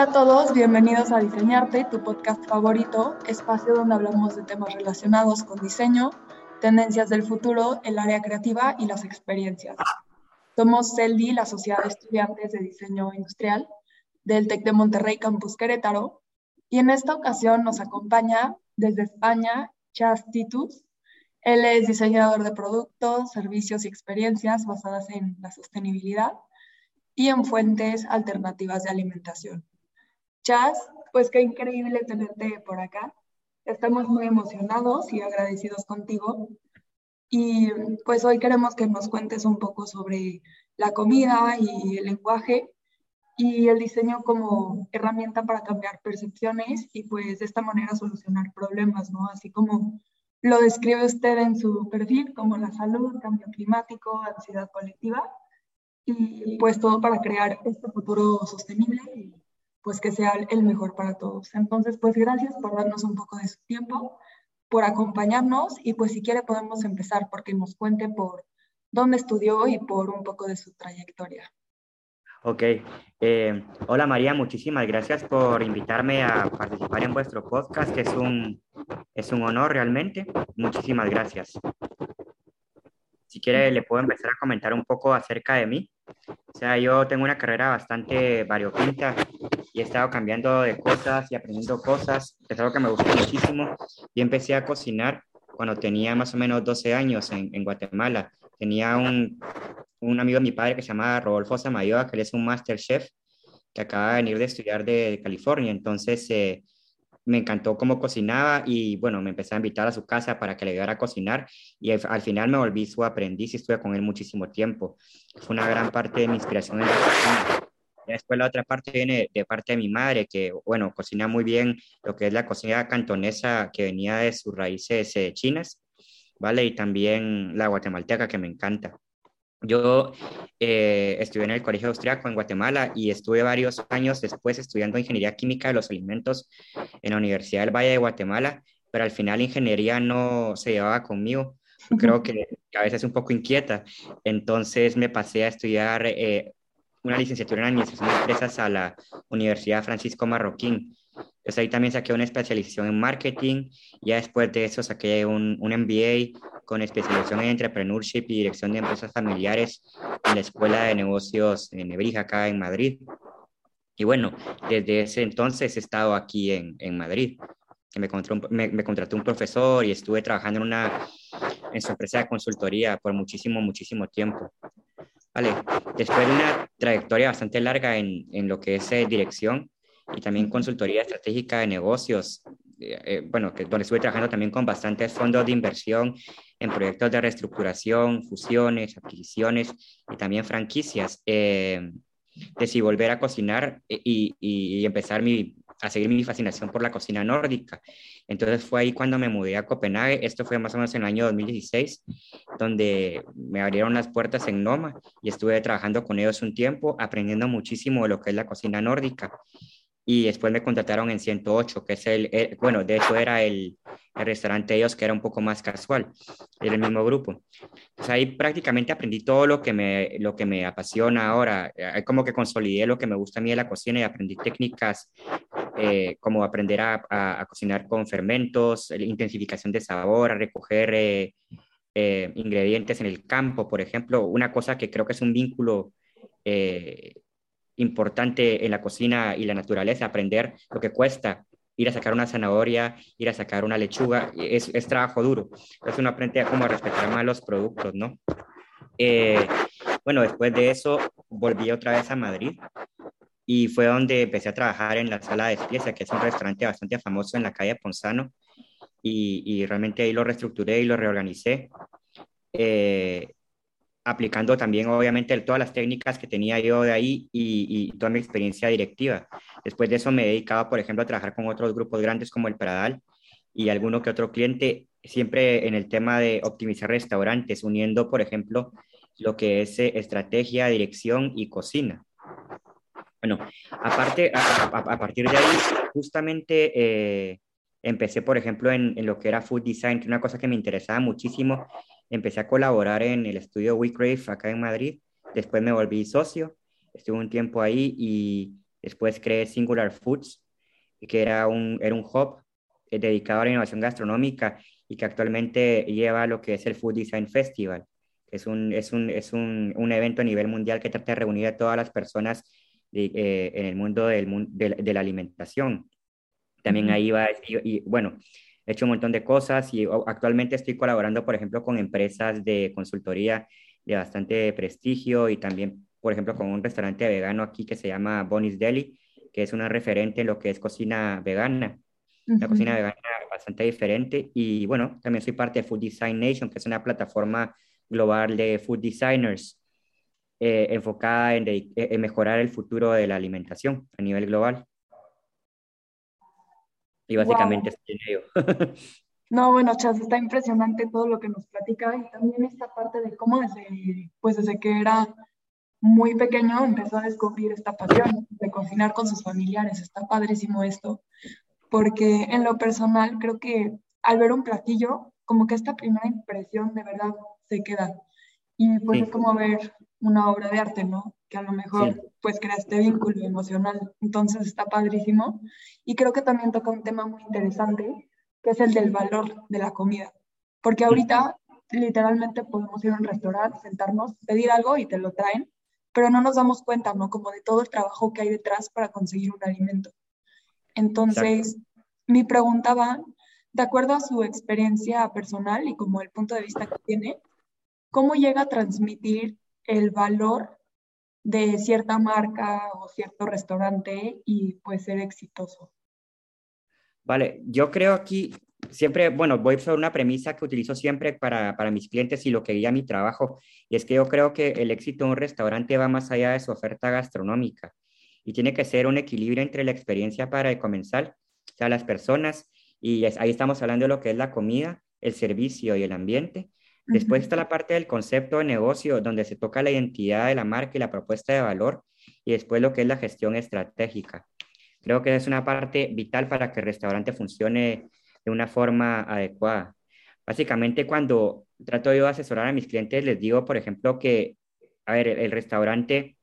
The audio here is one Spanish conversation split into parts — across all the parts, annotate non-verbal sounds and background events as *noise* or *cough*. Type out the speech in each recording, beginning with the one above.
Hola a todos, bienvenidos a Diseñarte, tu podcast favorito, espacio donde hablamos de temas relacionados con diseño, tendencias del futuro, el área creativa y las experiencias. Somos CELDI, la Sociedad de Estudiantes de Diseño Industrial del TEC de Monterrey Campus Querétaro, y en esta ocasión nos acompaña desde España Chas Titus. Él es diseñador de productos, servicios y experiencias basadas en la sostenibilidad y en fuentes alternativas de alimentación. Pues qué increíble tenerte por acá. Estamos muy emocionados y agradecidos contigo. Y pues hoy queremos que nos cuentes un poco sobre la comida y el lenguaje y el diseño como herramienta para cambiar percepciones y pues de esta manera solucionar problemas, ¿no? Así como lo describe usted en su perfil, como la salud, cambio climático, ansiedad colectiva y pues todo para crear este futuro sostenible pues que sea el mejor para todos. Entonces, pues gracias por darnos un poco de su tiempo, por acompañarnos y pues si quiere podemos empezar porque nos cuente por dónde estudió y por un poco de su trayectoria. Ok. Eh, hola María, muchísimas gracias por invitarme a participar en vuestro podcast, es un, es un honor realmente. Muchísimas gracias. Si quiere, le puedo empezar a comentar un poco acerca de mí. O sea, yo tengo una carrera bastante variopinta y he estado cambiando de cosas y aprendiendo cosas. Es algo que me gusta muchísimo. Y empecé a cocinar cuando tenía más o menos 12 años en, Guatemala. Tenía un, un amigo de mi padre que se llama Rodolfo Samayoa, que es un master chef que acaba de venir de estudiar de California. Entonces, eh, me encantó cómo cocinaba y bueno, me empecé a invitar a su casa para que le ayudara a cocinar y al, final me volví su aprendiz y estuve con él muchísimo tiempo. Fue una gran parte de mi inspiración en la cocina. Después la otra parte viene de parte de mi madre, que bueno, cocina muy bien lo que es la cocina cantonesa que venía de sus raíces eh, chinas, ¿vale? Y también la guatemalteca que me encanta. Yo eh, estudié en el Colegio Austriaco en Guatemala y estuve varios años después estudiando Ingeniería Química de los Alimentos en la Universidad del Valle de Guatemala, pero al final ingeniería no se llevaba conmigo. Creo que a veces es un poco inquieta. Entonces me pasé a estudiar eh, una licenciatura en Administración de Empresas a la Universidad Francisco Marroquín. Pues ahí también saqué una especialización en marketing. Ya después de eso saqué un, un MBA con especialización en entrepreneurship y dirección de empresas familiares en la Escuela de Negocios en Nebrija, acá en Madrid. Y bueno, desde ese entonces he estado aquí en, en Madrid. Me, me, me, contrató un profesor y estuve trabajando en, una, en su empresa de consultoría por muchísimo, muchísimo tiempo. Vale, después de una trayectoria bastante larga en, en lo que es eh, dirección, y también consultoría estratégica de negocios, eh, eh, bueno, que, donde estuve trabajando también con bastantes fondos de inversión en proyectos de reestructuración, fusiones, adquisiciones y también franquicias. Eh, decidí volver a cocinar y, y, empezar mi, a seguir mi fascinación por la cocina nórdica. Entonces fue ahí cuando me mudé a Copenhague, esto fue más o menos en el año 2016, donde me abrieron las puertas en Noma y estuve trabajando con ellos un tiempo, aprendiendo muchísimo de lo que es la cocina nórdica y después me contrataron en 108, que es el, bueno, de hecho era el, el, restaurante de ellos que era un poco más casual, era el mismo grupo. Pues ahí prácticamente aprendí todo lo que me, lo que me apasiona ahora, eh, como que consolidé lo que me gusta a mí de la cocina y aprendí técnicas eh, como aprender a, a, cocinar con fermentos, intensificación de sabor, a recoger eh, ingredientes en el campo, por ejemplo, una cosa que creo que es un vínculo importante en la cocina y la naturaleza, aprender lo que cuesta ir a sacar una zanahoria, ir a sacar una lechuga, es, es trabajo duro. Entonces uno aprende a cómo respetar más los productos, ¿no? Eh, bueno, después de eso volví otra vez a Madrid y fue donde empecé a trabajar en la Sala de Espiesa, que es un restaurante bastante famoso en la calle Ponzano, y, y realmente ahí lo reestructuré y lo reorganicé. Eh, aplicando también obviamente todas las técnicas que tenía yo de ahí y, toda mi experiencia directiva. Después de eso me he dedicado, por ejemplo, a trabajar con otros grupos grandes como el Pradal y alguno que otro cliente, siempre en el tema de optimizar restaurantes, uniendo, por ejemplo, lo que es eh, estrategia, dirección y cocina. Bueno, aparte, a, partir de ahí, justamente eh, empecé, por ejemplo, en, en, lo que era food design, que una cosa que me interesaba muchísimo empecé a colaborar en el estudio WeCrave acá en Madrid. Después me volví socio, estuve un tiempo ahí y, Después creé Singular Foods, que era un, era un hub eh, dedicado a la innovación gastronómica y que actualmente lleva lo que es el Food Design Festival. Es un, es un, es un, un evento a nivel mundial que trata de reunir a todas las personas eh, en el mundo del, de, de, la alimentación. También ahí va, y, bueno, he hecho un montón de cosas y actualmente estoy colaborando, por ejemplo, con empresas de consultoría de bastante prestigio y también, por ejemplo, con un restaurante vegano aquí que se llama Bonnie's Deli, que es una referente en lo que es cocina vegana. Una cocina vegana bastante diferente. Y bueno, también soy parte de Food Design Nation, que es una plataforma global de food designers eh, enfocada en, en, mejorar el futuro de la alimentación a nivel global. Y básicamente estoy en ello. No, bueno, Chas, está impresionante todo lo que nos platica y también esta parte de cómo desde, pues desde que era muy pequeño empezó a descubrir esta pasión de cocinar con sus familiares. Está padrísimo esto, porque en lo personal creo que al ver un platillo, como que esta primera impresión de verdad se queda. Y pues es como ver una obra de arte, ¿no? Que a lo mejor pues crea este vínculo emocional. Entonces está padrísimo. Y creo que también toca un tema muy interesante que es el del valor de la comida. Porque ahorita literalmente podemos ir a un restaurante, sentarnos, pedir algo y te lo traen, pero no nos damos cuenta, ¿no? Como de todo el trabajo que hay detrás para conseguir un alimento. Entonces, mi pregunta va, de acuerdo a su experiencia personal y como el punto de vista que tiene, ¿cómo llega a transmitir el valor de cierta marca o cierto restaurante y pues ser exitoso? Vale, yo creo aquí siempre, bueno, voy sobre una premisa que utilizo siempre para, para, mis clientes y lo que guía mi trabajo, y es que yo creo que el éxito de un restaurante va más allá de su oferta gastronómica y tiene que ser un equilibrio entre la experiencia para el comensal, o sea, las personas, y ahí estamos hablando de lo que es la comida, el servicio y el ambiente. Después está la parte del concepto de negocio, donde se toca la identidad de la marca y la propuesta de valor, y después lo que es la gestión estratégica. Creo que es una parte vital para que el restaurante funcione de una forma adecuada. Básicamente, cuando trato yo de asesorar a mis clientes, les digo, por ejemplo, que, a ver, el, restaurante,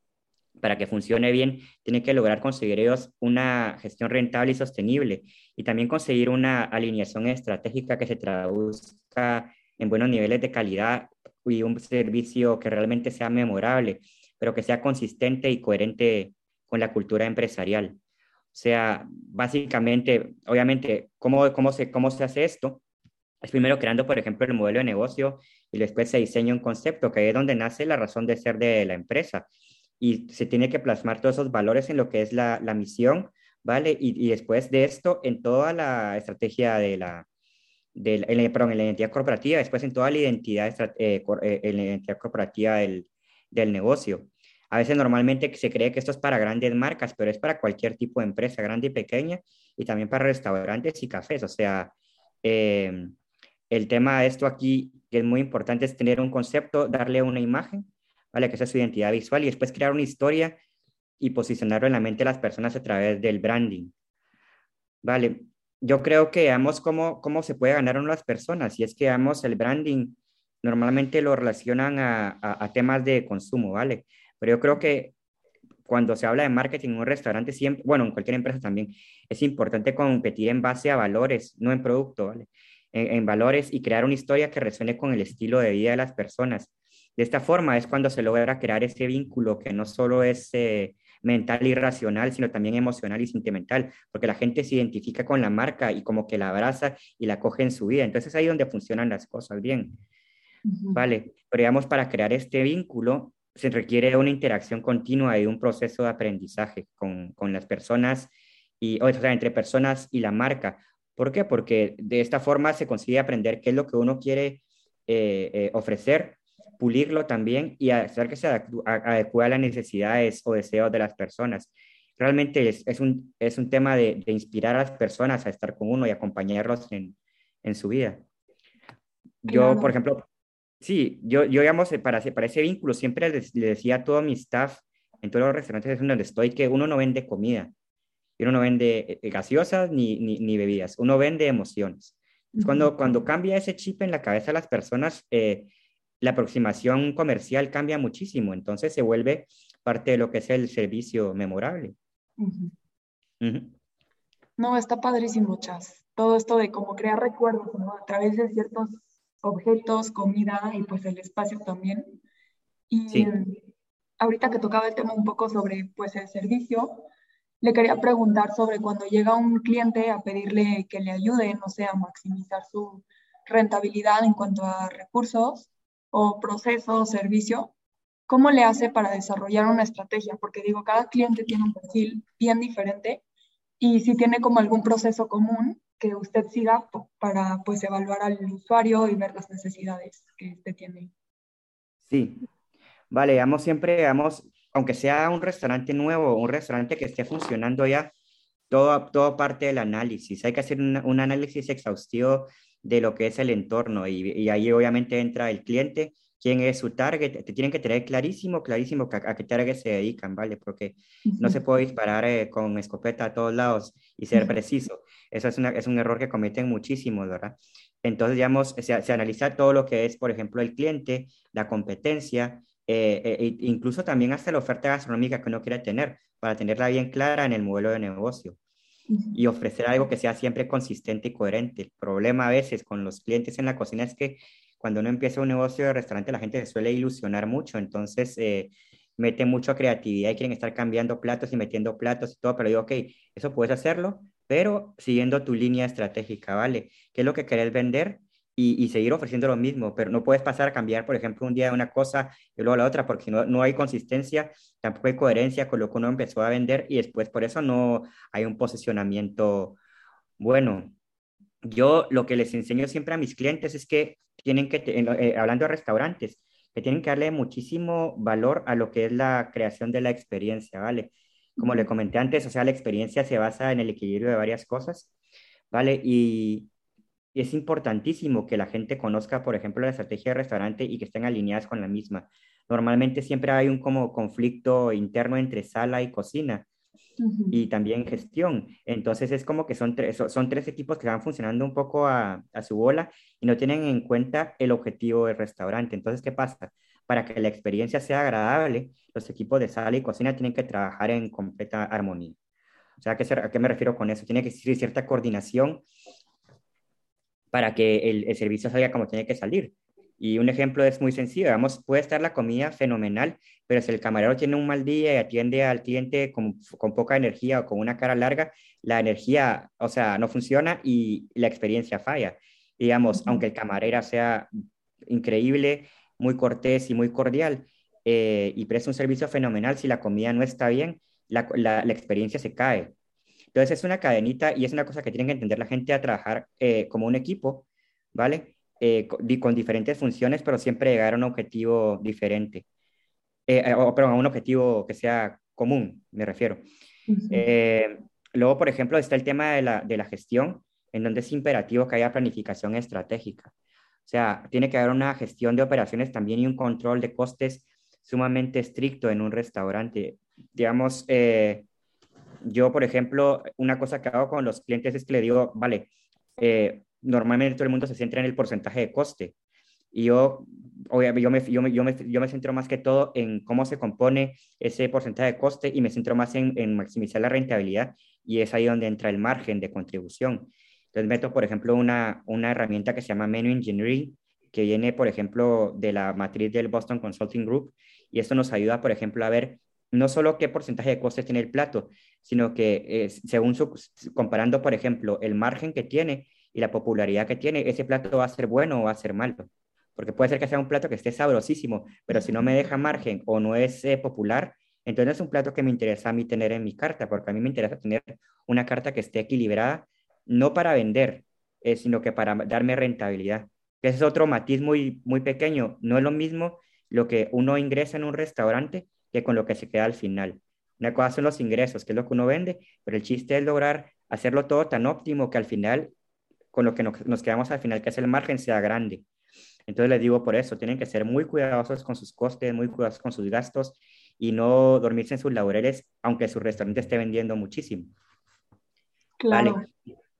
para que funcione bien, tiene que lograr conseguir ellos una gestión rentable y sostenible y también conseguir una alineación estratégica que se traduzca en buenos niveles de calidad y un servicio que realmente sea memorable, pero que sea consistente y coherente con la cultura empresarial. O sea, básicamente, obviamente, ¿cómo, cómo, se, ¿cómo se hace esto? Es primero creando, por ejemplo, el modelo de negocio y después se diseña un concepto, que es donde nace la razón de ser de la empresa. Y se tiene que plasmar todos esos valores en lo que es la, la misión, ¿vale? Y, y, después de esto, en toda la estrategia de la, de, en, perdón, en la identidad corporativa, después en toda la identidad, eh, eh, en la identidad corporativa del, del negocio. A veces normalmente se cree que esto es para grandes marcas, pero es para cualquier tipo de empresa, grande y pequeña, y también para restaurantes y cafés. O sea, eh, el tema de esto aquí, que es muy importante, es tener un concepto, darle una imagen, ¿vale? Que sea su identidad visual, y después crear una historia y posicionarlo en la mente de las personas a través del branding. Vale, yo creo que veamos cómo, cómo se puede ganar uno las personas, y es que veamos el branding, normalmente lo relacionan a, a temas de consumo, ¿vale? Pero yo creo que cuando se habla de marketing en un restaurante, siempre, bueno, en cualquier empresa también, es importante competir en base a valores, no en producto, ¿vale? En, valores y crear una historia que resuene con el estilo de vida de las personas. De esta forma es cuando se logra crear ese vínculo que no solo es eh, mental y racional, sino también emocional y sentimental, porque la gente se identifica con la marca y como que la abraza y la coge en su vida. Entonces ahí es donde funcionan las cosas bien. Vale, pero digamos, para crear este vínculo se requiere una interacción continua y un proceso de aprendizaje con, con las personas, y, o sea, entre personas y la marca. ¿Por qué? Porque de esta forma se consigue aprender qué es lo que uno quiere eh, eh, ofrecer, pulirlo también y hacer que se adecue a las necesidades o deseos de las personas. Realmente es, es, un, es un tema de, de, inspirar a las personas a estar con uno y acompañarlos en, en su vida. Yo, por ejemplo, Sí, yo, yo digamos, eh, para, para ese vínculo siempre le, decía a todo mi staff en todos los restaurantes donde estoy que uno no vende comida, uno no vende eh, eh, gaseosas ni, ni, bebidas, uno vende emociones. cuando, cuando cambia ese chip en la cabeza de las personas, la aproximación comercial cambia muchísimo, entonces se vuelve parte de lo que es el servicio memorable. No, está padrísimo, Chas. Todo esto de cómo crear recuerdos a través de ciertos objetos, comida y pues el espacio también. Y ahorita que tocaba el tema un poco sobre pues el servicio, le quería preguntar sobre cuando llega un cliente a pedirle que le ayude, no sé, a maximizar su rentabilidad en cuanto a recursos o proceso o servicio, ¿cómo le hace para desarrollar una estrategia? Porque digo, cada cliente tiene un perfil bien diferente y si tiene como algún proceso común que usted siga para pues evaluar al usuario y ver las necesidades que usted tiene. Sí, vale, vamos siempre, vamos, aunque sea un restaurante nuevo, un restaurante que esté funcionando ya, todo, todo parte del análisis. Hay que hacer un, un análisis exhaustivo de lo que es el entorno y, y, ahí obviamente entra el cliente, quién es su target, te tienen que tener clarísimo, clarísimo a, qué target se dedican, ¿vale? Porque no se puede disparar eh, con escopeta a todos lados y ser preciso. Eso es, una, es un error que cometen muchísimos, ¿verdad? Entonces, digamos, se, se, analiza todo lo que es, por ejemplo, el cliente, la competencia, eh, e incluso también hasta la oferta gastronómica que uno quiere tener, para tenerla bien clara en el modelo de negocio y ofrecer algo que sea siempre consistente y coherente. El problema a veces con los clientes en la cocina es que cuando uno empieza un negocio de restaurante la gente se suele ilusionar mucho, entonces eh, mete mucha creatividad y quieren estar cambiando platos y metiendo platos y todo, pero digo, ok, eso puedes hacerlo, pero siguiendo tu línea estratégica, ¿vale? ¿Qué es lo que querés vender? Y, seguir ofreciendo lo mismo, pero no puedes pasar a cambiar, por ejemplo, un día una cosa y luego la otra, porque no, no hay consistencia, tampoco hay coherencia con lo que uno empezó a vender y después por eso no hay un posicionamiento bueno. Yo lo que les enseño siempre a mis clientes es que tienen que, eh, hablando de restaurantes, que tienen que darle muchísimo valor a lo que es la creación de la experiencia, ¿vale? Como le comenté antes, o sea, la experiencia se basa en el equilibrio de varias cosas, ¿vale? Y, y es importantísimo que la gente conozca, por ejemplo, la estrategia de restaurante y que estén alineadas con la misma. Normalmente siempre hay un como conflicto interno entre sala y cocina y también gestión. Entonces es como que son tres, son tres equipos que van funcionando un poco a, a su bola y no tienen en cuenta el objetivo del restaurante. Entonces, ¿qué pasa? Para que la experiencia sea agradable, los equipos de sala y cocina tienen que trabajar en completa armonía. O sea, ¿a qué me refiero con eso? Tiene que existir cierta coordinación para que el, servicio salga como tiene que salir. Y un ejemplo es muy sencillo, digamos, puede estar la comida fenomenal, pero si el camarero tiene un mal día y atiende al cliente con, con, poca energía o con una cara larga, la energía, o sea, no funciona y la experiencia falla. digamos, aunque el camarero sea increíble, muy cortés y muy cordial eh, y presta un servicio fenomenal, si la comida no está bien, la, la, la experiencia se cae. Entonces es una cadenita y es una cosa que tienen que entender la gente a trabajar eh, como un equipo, ¿vale? Eh, con, diferentes funciones, pero siempre llegar a un objetivo diferente. Eh, o, perdón, a un objetivo que sea común, me refiero. luego, por ejemplo, está el tema de la, de la gestión, en donde es imperativo que haya planificación estratégica. O sea, tiene que haber una gestión de operaciones también y un control de costes sumamente estricto en un restaurante. Digamos, eh, yo, por ejemplo, una cosa que hago con los clientes es que le digo, vale, eh, normalmente todo el mundo se centra en el porcentaje de coste. Y yo, obviamente, yo me, yo, centro más que todo en cómo se compone ese porcentaje de coste y me centro más en, en maximizar la rentabilidad y es ahí donde entra el margen de contribución. Entonces meto, por ejemplo, una, una herramienta que se llama Menu Engineering, que viene, por ejemplo, de la matriz del Boston Consulting Group, y esto nos ayuda, por ejemplo, a ver no solo qué porcentaje de costes tiene el plato, sino que eh, según comparando, por ejemplo, el margen que tiene y la popularidad que tiene, ese plato va a ser bueno o va a ser malo. Porque puede ser que sea un plato que esté sabrosísimo, pero si no me deja margen o no es eh, popular, entonces es un plato que me interesa a mí tener en mi carta, porque a mí me interesa tener una carta que esté equilibrada, no para vender, eh, sino que para darme rentabilidad. Ese es otro matiz muy, muy pequeño. No es lo mismo lo que uno ingresa en un restaurante que con lo que se queda al final. Una cosa son los ingresos, que es lo que uno vende, pero el chiste es lograr hacerlo todo tan óptimo que al final, con lo que nos, quedamos al final, que es el margen, sea grande. Entonces les digo por eso, tienen que ser muy cuidadosos con sus costes, muy cuidadosos con sus gastos y no dormirse en sus laureles, aunque su restaurante esté vendiendo muchísimo. Claro.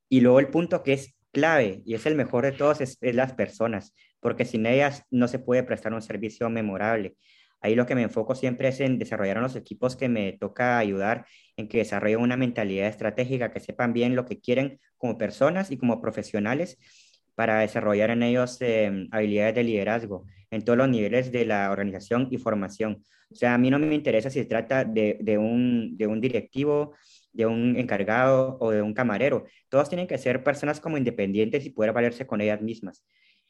Y luego el punto que es clave y es el mejor de todos es las personas, porque sin ellas no se puede prestar un servicio memorable. Ahí lo que me enfoco siempre es en desarrollar los equipos que me toca ayudar en que desarrollen una mentalidad estratégica, que sepan bien lo que quieren como personas y como profesionales para desarrollar en ellos em, habilidades de liderazgo en todos los niveles de la organización y formación. O sea, a mí no me interesa si se trata de, de, un, de un directivo, de un encargado o de un camarero. Todos tienen que ser personas como independientes y poder valerse con ellas mismas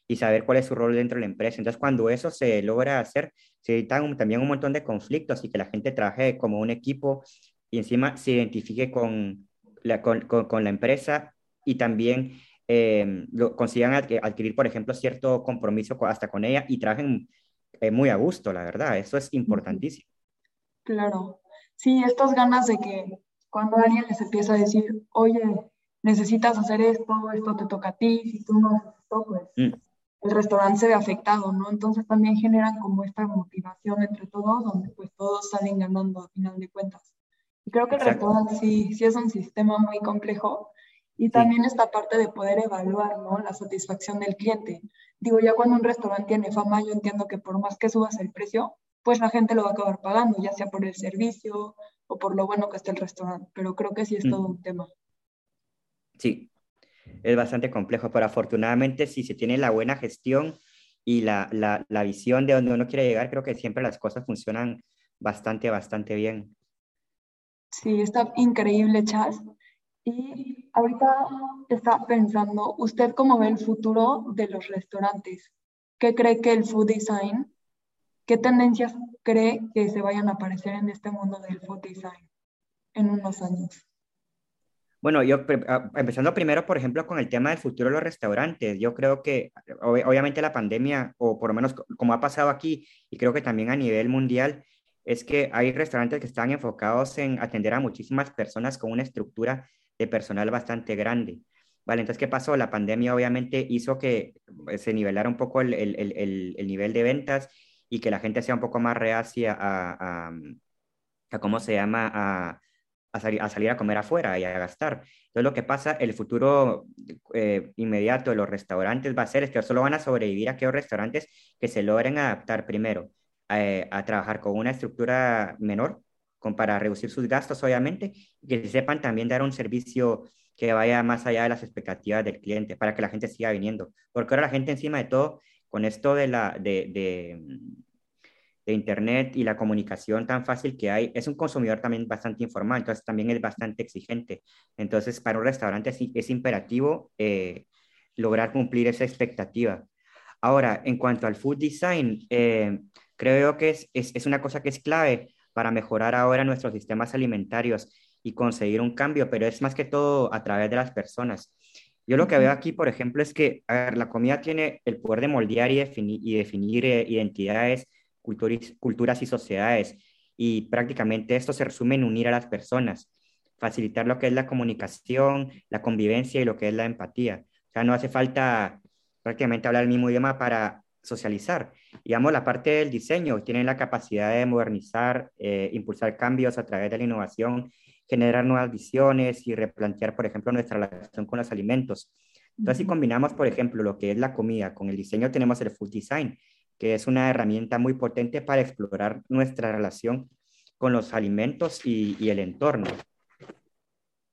y saber cuál es su rol dentro de la empresa. Entonces, cuando eso se logra hacer, se evitan también un montón de conflictos y que la gente trabaje como un equipo y encima se identifique con la, con, con, la empresa y también eh, lo, consigan adquirir, por ejemplo, cierto compromiso hasta con ella y trabajen eh, muy a gusto, la verdad. Eso es importantísimo. Claro. Sí, estas ganas de que cuando alguien les empieza a decir, oye, necesitas hacer esto, esto te toca a ti, si tú no haces esto, pues mm. El restaurante se ve afectado, ¿no? Entonces también generan como esta motivación entre todos, donde pues todos salen ganando a final de cuentas. Y creo que el restaurante sí, sí es un sistema muy complejo y también esta parte de poder evaluar, ¿no? La satisfacción del cliente. Digo, ya cuando un restaurante tiene fama, yo entiendo que por más que subas el precio, pues la gente lo va a acabar pagando, ya sea por el servicio o por lo bueno que esté el restaurante, pero creo que sí es todo un tema. Sí, es bastante complejo, pero afortunadamente si se tiene la buena gestión y la, la, la visión de donde uno quiere llegar, creo que siempre las cosas funcionan bastante, bastante bien. Sí, está increíble, Chas. Y ahorita está pensando, ¿usted cómo ve el futuro de los restaurantes? ¿Qué cree que el food design ¿Qué tendencias cree que se vayan a aparecer en este mundo del food design en unos años? Bueno, yo empezando primero, por ejemplo, con el tema del futuro de los restaurantes, yo creo que obviamente la pandemia, o por lo menos como ha pasado aquí, y creo que también a nivel mundial, es que hay restaurantes que están enfocados en atender a muchísimas personas con una estructura de personal bastante grande. Vale, entonces, ¿qué pasó? La pandemia obviamente hizo que pues, se nivelara un poco el, el, el, el nivel de ventas y que la gente sea un poco más reacia a, a, ¿cómo se llama? A, a, salir a comer afuera y a gastar. Entonces lo que pasa, el futuro eh, inmediato de los restaurantes va a ser es que solo van a sobrevivir aquellos restaurantes que se logren adaptar primero eh, a trabajar con una estructura menor con, para reducir sus gastos, obviamente, y que sepan también dar un servicio que vaya más allá de las expectativas del cliente para que la gente siga viniendo. Porque ahora la gente encima de todo con esto de, la, de, Internet y la comunicación tan fácil que hay, es un consumidor también bastante informal, entonces también es bastante exigente. Entonces, para un restaurante es, es imperativo eh, lograr cumplir esa expectativa. Ahora, en cuanto al food design, eh, creo que es, es, es, una cosa que es clave para mejorar ahora nuestros sistemas alimentarios y conseguir un cambio, pero es más que todo a través de las personas. Yo lo que veo aquí, por ejemplo, es que la comida tiene el poder de moldear y, definir, y definir eh, identidades, culturas y sociedades. Y prácticamente esto se resume en unir a las personas, facilitar lo que es la comunicación, la convivencia y lo que es la empatía. O sea, no hace falta prácticamente hablar el mismo idioma para socializar. Digamos, la parte del diseño tiene la capacidad de modernizar, eh, impulsar cambios a través de la innovación generar nuevas visiones y replantear, por ejemplo, nuestra relación con los alimentos. Entonces, si combinamos, por ejemplo, lo que es la comida con el diseño, tenemos el food design, que es una herramienta muy potente para explorar nuestra relación con los alimentos y, el entorno.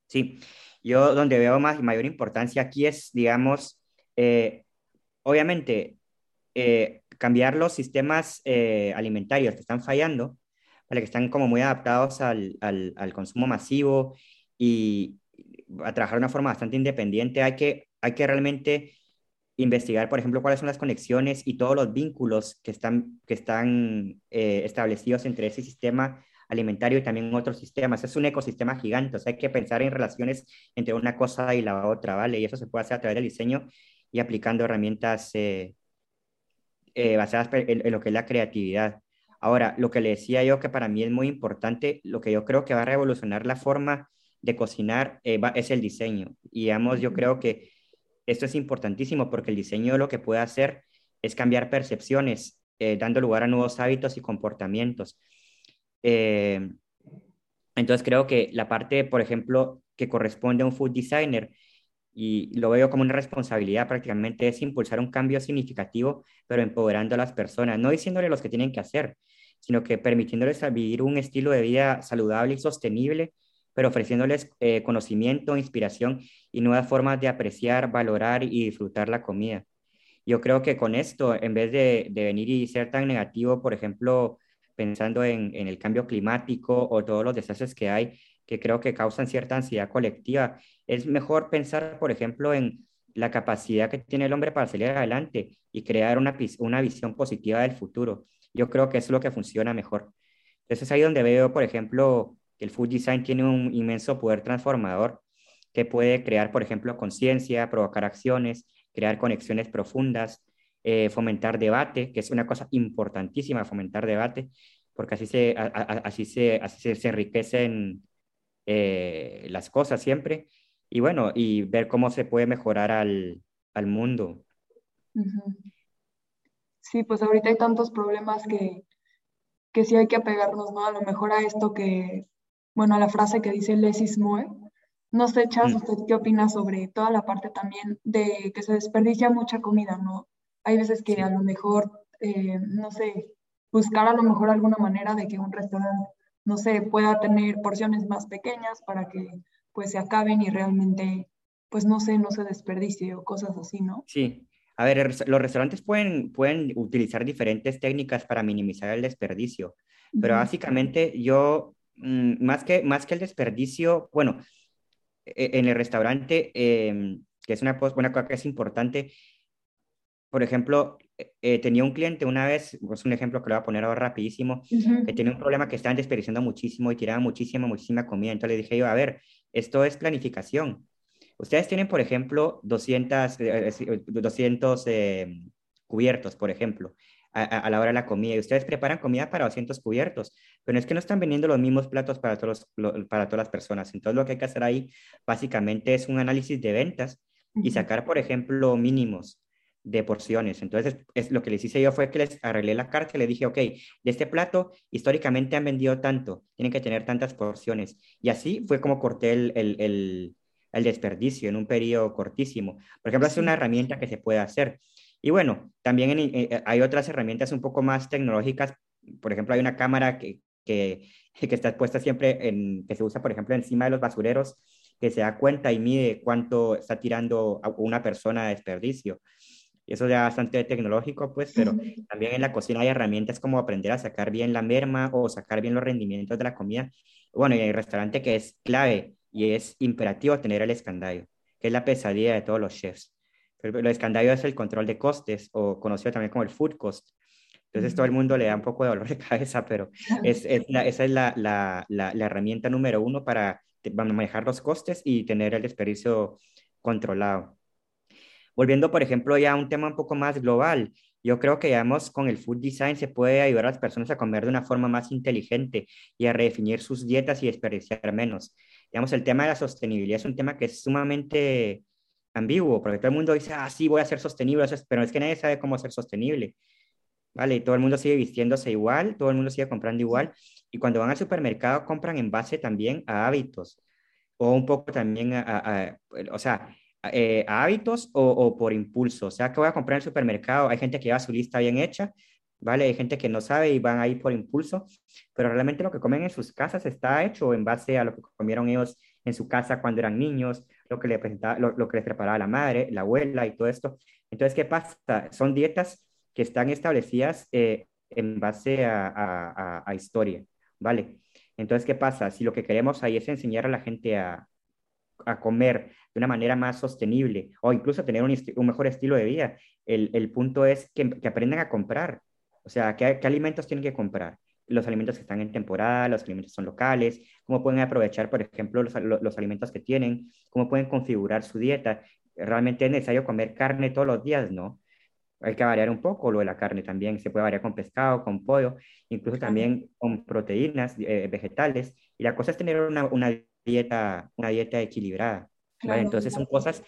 Sí, yo donde veo más, mayor importancia aquí es, digamos, eh, obviamente, eh, cambiar los sistemas eh, alimentarios que están fallando que están como muy adaptados al, al, consumo masivo y a trabajar de una forma bastante independiente, hay que, hay que realmente investigar, por ejemplo, cuáles son las conexiones y todos los vínculos que están, que están eh, establecidos entre ese sistema alimentario y también otros sistemas. Es un ecosistema gigante, o sea, hay que pensar en relaciones entre una cosa y la otra, ¿vale? Y eso se puede hacer a través del diseño y aplicando herramientas eh, eh, basadas en, lo que es la creatividad. Ahora, lo que le decía yo que para mí es muy importante, lo que yo creo que va a revolucionar la forma de cocinar es el diseño. Y digamos, yo creo que esto es importantísimo porque el diseño lo que puede hacer es cambiar percepciones, eh, dando lugar a nuevos hábitos y comportamientos. Eh, entonces creo que la parte, por ejemplo, que corresponde a un food designer, y lo veo como una responsabilidad prácticamente, es impulsar un cambio significativo, pero empoderando a las personas, no diciéndole los que tienen que hacer, sino que permitiéndoles vivir un estilo de vida saludable y sostenible, pero ofreciéndoles eh, conocimiento, inspiración y nuevas formas de apreciar, valorar y disfrutar la comida. Yo creo que con esto, en vez de, de venir y ser tan negativo, por ejemplo, pensando en, el cambio climático o todos los desastres que hay, que creo que causan cierta ansiedad colectiva, es mejor pensar, por ejemplo, en la capacidad que tiene el hombre para salir adelante y crear una, una visión positiva del futuro. Yo creo que es lo que funciona mejor. Entonces ahí donde veo, por ejemplo, el food design tiene un inmenso poder transformador que puede crear, por ejemplo, conciencia, provocar acciones, crear conexiones profundas, eh, fomentar debate, que es una cosa importantísima, fomentar debate, porque así se, así se, así se, enriquecen eh, las cosas siempre y bueno, y ver cómo se puede mejorar al, al mundo. Sí, pues ahorita hay tantos problemas que, que sí hay que apegarnos, ¿no? A lo mejor a esto que, bueno, a la frase que dice Lesis Moe. No sé, Chas, mm. ¿usted qué opina sobre toda la parte también de que se desperdicia mucha comida, ¿no? Hay veces que a lo mejor, eh, no sé, buscar a lo mejor alguna manera de que un restaurante, no sé, pueda tener porciones más pequeñas para que pues se acaben y realmente, pues no sé, no se desperdicie o cosas así, ¿no? Sí. A ver, los restaurantes pueden, pueden utilizar diferentes técnicas para minimizar el desperdicio, pero básicamente yo, más, que, más que el desperdicio, bueno, e, en el restaurante, em, que es una, una cosa que es importante, por ejemplo, eh, eh, tenía un cliente una vez, es un ejemplo que lo voy a poner ahora rapidísimo, que tenía un problema que estaban desperdiciando muchísimo y tiraban muchísima, muchísima comida. Entonces le dije yo, a ver, esto es planificación. Ustedes tienen, por ejemplo, 200, 200 eh, eh, cubiertos, por ejemplo, a, la hora de la comida. Y ustedes preparan comida para 200 cubiertos, pero es que no están vendiendo los mismos platos para, todos para todas las personas. Entonces, lo que hay que hacer ahí básicamente es un análisis de ventas y sacar, por ejemplo, mínimos de porciones. Entonces, es, lo que les hice yo fue que les arreglé la carta y le dije, ok, de este plato históricamente han vendido tanto, tienen que tener tantas porciones. Y así fue como corté el, el, el, desperdicio en un periodo cortísimo. Por ejemplo, es una herramienta que se puede hacer. Y bueno, también eh, eh, hay otras herramientas un poco más tecnológicas. Por ejemplo, hay una cámara que, que, *laughs* que está puesta siempre en, que se usa, por ejemplo, encima de los basureros, que se da cuenta y mide cuánto está tirando una persona de desperdicio eso ya bastante tecnológico, pues, pero también en la cocina hay herramientas como aprender a sacar bien la merma o sacar bien los rendimientos de la comida. Bueno, y hay restaurante que es clave y es imperativo tener el escandallo, que es la pesadilla de todos los chefs. El escandallo es el control de costes o conocido también como el food cost. Entonces todo el mundo le da un poco de dolor de *laughs* cabeza, pero es, es esa es la, la, la, la herramienta número uno para manejar los costes y tener el desperdicio controlado. Volviendo, por ejemplo, ya a un tema un poco más global, yo creo que, digamos, con el food design se puede ayudar a las personas a comer de una forma más inteligente y a redefinir sus dietas y desperdiciar menos. Digamos, el tema de la sostenibilidad es un tema que es sumamente ambiguo, porque todo el mundo dice, ah, sí, voy a ser sostenible, pero es que nadie sabe cómo ser sostenible. ¿Vale? Y todo el mundo sigue vistiéndose igual, todo el mundo sigue comprando igual, y cuando van al supermercado compran en base también a hábitos, o un poco también a, a o sea, eh, hábitos o, por impulso. O sea, que voy a comprar en el supermercado, hay gente que lleva su lista bien hecha, ¿vale? Hay gente que no sabe y van ahí por impulso, pero realmente lo que comen en sus casas está hecho en base a lo que comieron ellos en su casa cuando eran niños, lo que, le presentaba, lo, que les preparaba la madre, la abuela y todo esto. Entonces, ¿qué pasa? Son dietas que están establecidas eh, en base a, historia, ¿vale? Entonces, ¿qué pasa? Si lo que queremos ahí es enseñar a la gente a, comer de una manera más sostenible o incluso tener un, mejor estilo de vida. El, punto es que, aprendan a comprar, o sea, ¿qué, ¿qué, alimentos tienen que comprar. Los alimentos que están en temporada, los alimentos son locales, cómo pueden aprovechar, por ejemplo, los, los alimentos que tienen, cómo pueden configurar su dieta. Realmente es necesario comer carne todos los días, ¿no? hay que variar un poco lo de la carne también, se puede variar con pescado, con pollo, incluso también con proteínas eh, vegetales. Y la cosa es tener una, una dieta, una dieta equilibrada. Entonces son cosas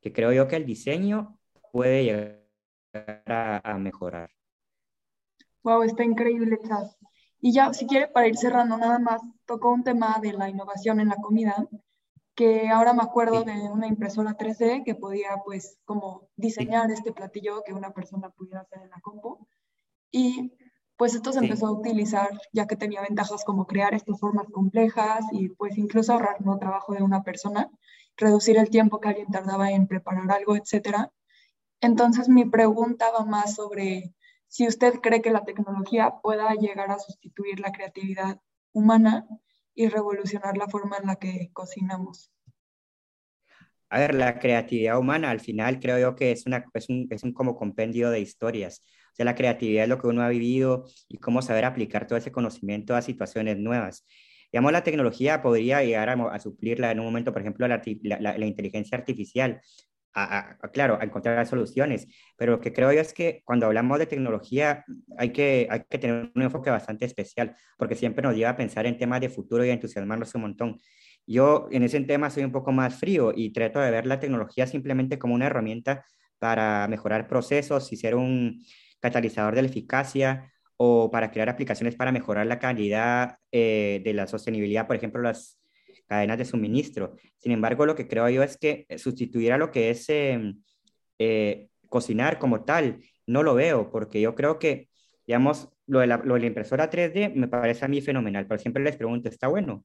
que creo yo que el diseño puede llegar a, mejorar. Wow, está increíble, Chas. Y ya, si quiere, para ir cerrando, nada más, tocó un tema de la innovación en la comida, que ahora me acuerdo de una impresora 3D que podía, pues, como diseñar este platillo que una persona pudiera hacer en la compu. Y pues esto se empezó a utilizar ya que tenía ventajas como crear estas formas complejas y pues incluso ahorrar el trabajo de una persona, reducir el tiempo que alguien tardaba en preparar algo, etc. Entonces mi pregunta va más sobre si usted cree que la tecnología pueda llegar a sustituir la creatividad humana y revolucionar la forma en la que cocinamos. A ver, la creatividad humana al final creo yo que es, una, es, un, como compendio de historias. O sea, la creatividad es lo que uno ha vivido y cómo saber aplicar todo ese conocimiento a situaciones nuevas. Digamos, la tecnología podría llegar a, suplirla en un momento, por ejemplo, la, inteligencia artificial, claro, a encontrar soluciones. Pero lo que creo yo es que cuando hablamos de tecnología hay que, hay que tener un enfoque bastante especial, porque siempre nos lleva a pensar en temas de futuro y a entusiasmarnos un montón. Yo en ese tema soy un poco más frío y trato de ver la tecnología simplemente como una herramienta para mejorar procesos y ser un catalizador de la eficacia o para crear aplicaciones para mejorar la calidad eh, de la sostenibilidad, por ejemplo, las cadenas de suministro. Sin embargo, lo que creo yo es que sustituir a lo que es em, eh, cocinar como tal, no lo veo, porque yo creo que, digamos, lo de, la, lo de la impresora 3D me parece a mí fenomenal, pero siempre les pregunto, ¿está bueno?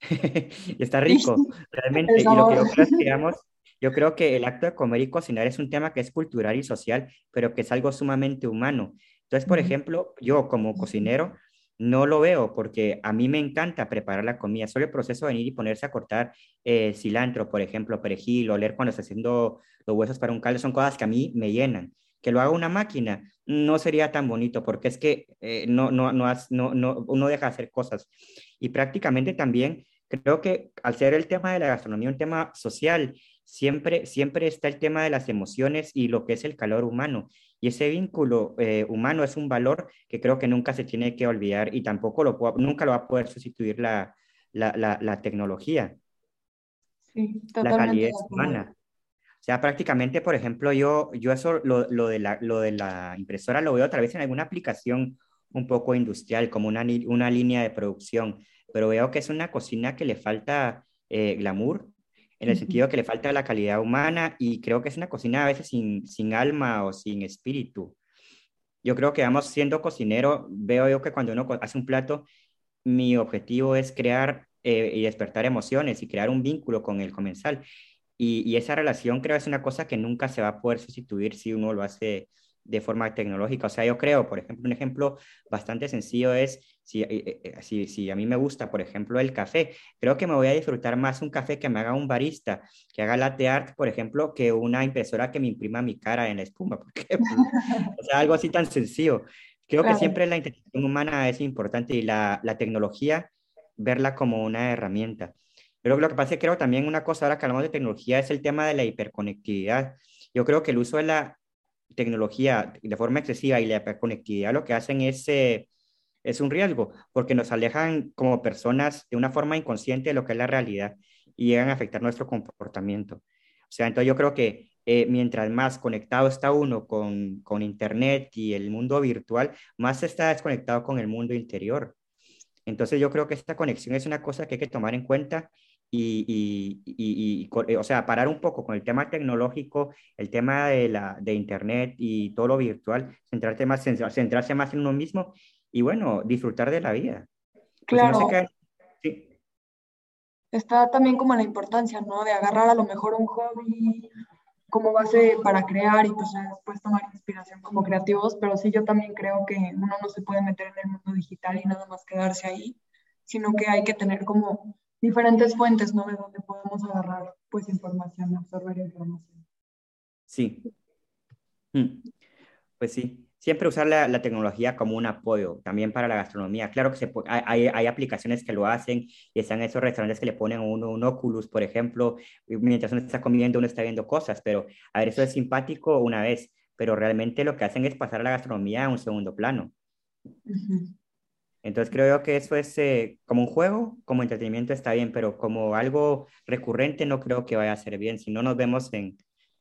*laughs* está rico, *laughs* realmente. Y lo que yo creo es que, digamos, yo creo que el acto de comer y cocinar es un tema que es cultural y social, pero que es algo sumamente humano. Entonces, por ejemplo, yo como cocinero no lo veo porque a mí me encanta preparar la comida. Solo el proceso de venir y ponerse a cortar eh, cilantro, por ejemplo, perejil, oler cuando está haciendo los huesos para un caldo, son cosas que a mí me llenan. Que lo haga una máquina no sería tan bonito porque es que eh, no, no, no, no, no, uno deja de hacer cosas. Y prácticamente también creo que al ser el tema de la gastronomía un tema social, siempre, siempre está el tema de las emociones y lo que es el calor humano. Y ese vínculo eh, humano es un valor que creo que nunca se tiene que olvidar y tampoco lo nunca lo va a poder sustituir la, la, la, tecnología. Sí, la calidad humana. O sea, prácticamente, por ejemplo, yo, yo eso, lo, lo, de la, lo de la impresora lo veo otra vez en alguna aplicación un poco industrial, como una, una línea de producción, pero veo que es una cocina que le falta eh, glamour, en el sentido que le falta la calidad humana y creo que es una cocina a veces sin, sin alma o sin espíritu. Yo creo que, vamos, siendo cocinero, veo yo que cuando uno hace un plato, mi objetivo es crear eh, y despertar emociones y crear un vínculo con el comensal. Y, y, esa relación creo es una cosa que nunca se va a poder sustituir si uno lo hace de forma tecnológica. O sea, yo creo, por ejemplo, un ejemplo bastante sencillo es, si, si, si, a mí me gusta, por ejemplo, el café, creo que me voy a disfrutar más un café que me haga un barista, que haga latte art, por ejemplo, que una impresora que me imprima mi cara en la espuma, *laughs* porque, o sea, algo así tan sencillo. Creo que siempre la interacción humana es importante y la, la tecnología, verla como una herramienta. Pero lo que pasa es que creo también una cosa ahora que hablamos de tecnología es el tema de la hiperconectividad. Yo creo que el uso de la tecnología de forma excesiva y la conectividad lo que hacen es, eh, es un riesgo, porque nos alejan como personas de una forma inconsciente de lo que es la realidad y llegan a afectar nuestro comportamiento. O sea, entonces yo creo que eh, mientras más conectado está uno con, con Internet y el mundo virtual, más está desconectado con el mundo interior. Entonces yo creo que esta conexión es una cosa que hay que tomar en cuenta y, y, y, o sea, parar un poco con el tema tecnológico, el tema de, la, de Internet y todo lo virtual, centrarse más, centrarse más en uno mismo y bueno, disfrutar de la vida. Pues claro. Está también como la importancia, ¿no? De agarrar a lo mejor un hobby como base para crear y pues después tomar inspiración como creativos, pero sí yo también creo que uno no se puede meter en el mundo digital y nada más quedarse ahí, sino que hay que tener como diferentes fuentes, ¿no? De donde podemos agarrar, pues, información, absorber información. Sí. Mm. Pues sí. Siempre usar la, la, tecnología como un apoyo también para la gastronomía. Claro que se hay, hay, aplicaciones que lo hacen y están esos restaurantes que le ponen uno un Oculus, por ejemplo, mientras uno está comiendo, uno está viendo cosas, pero a ver, eso es simpático una vez, pero realmente lo que hacen es pasar a la gastronomía a un segundo plano. Entonces creo que eso es eh, como un juego, como entretenimiento está bien, pero como algo recurrente no creo que vaya a ser bien. Si no nos vemos en,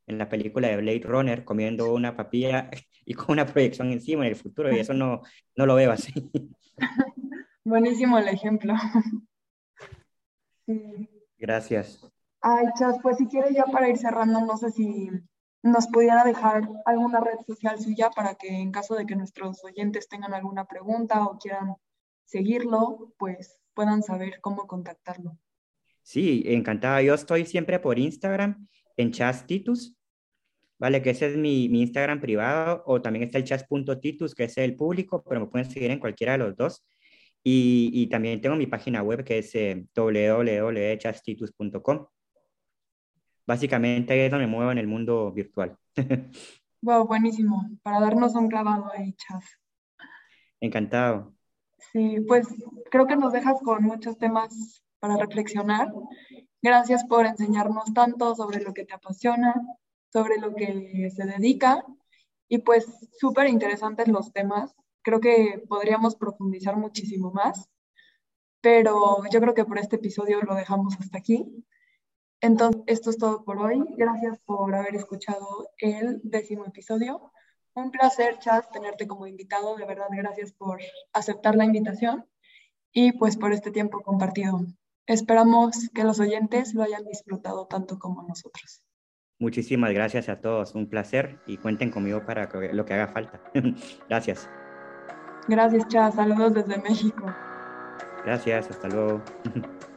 en la película de Blade Runner comiendo una papilla y con una proyección encima en el futuro, y eso *laughs* no, no lo veo así. *laughs* Buenísimo el ejemplo. *laughs* Gracias. Ay, Chas, pues si quieres ya para ir cerrando, no sé si nos pudiera dejar alguna red social suya para que en caso de que nuestros oyentes tengan alguna pregunta o quieran seguirlo, pues puedan saber cómo contactarlo. Sí, encantada. Yo estoy siempre por Instagram en chastitus, ¿vale? Que ese es mi, mi Instagram privado, o también está el chas.titus, que es el público, pero me pueden seguir en cualquiera de los dos. Y, y también tengo mi página web que es eh, www.chastitus.com. Básicamente ahí es donde me muevo en el mundo virtual. *laughs* wow, buenísimo. Para darnos un clavado ahí, Chas. Encantado. Sí, pues creo que nos dejas con muchos temas para reflexionar. Gracias por enseñarnos tanto sobre lo que te apasiona, sobre lo que se dedica y pues súper interesantes los temas. Creo que podríamos profundizar muchísimo más, pero yo creo que por este episodio lo dejamos hasta aquí. Entonces, esto es todo por hoy. Gracias por haber escuchado el décimo episodio. Un placer, Chas, tenerte como invitado. De verdad, gracias por aceptar la invitación y pues por este tiempo compartido. Esperamos que los oyentes lo hayan disfrutado tanto como nosotros. Muchísimas gracias a todos, un placer y cuenten conmigo para lo que haga falta. *laughs* gracias. Gracias, Chas. Saludos desde México. Gracias, hasta luego. *laughs*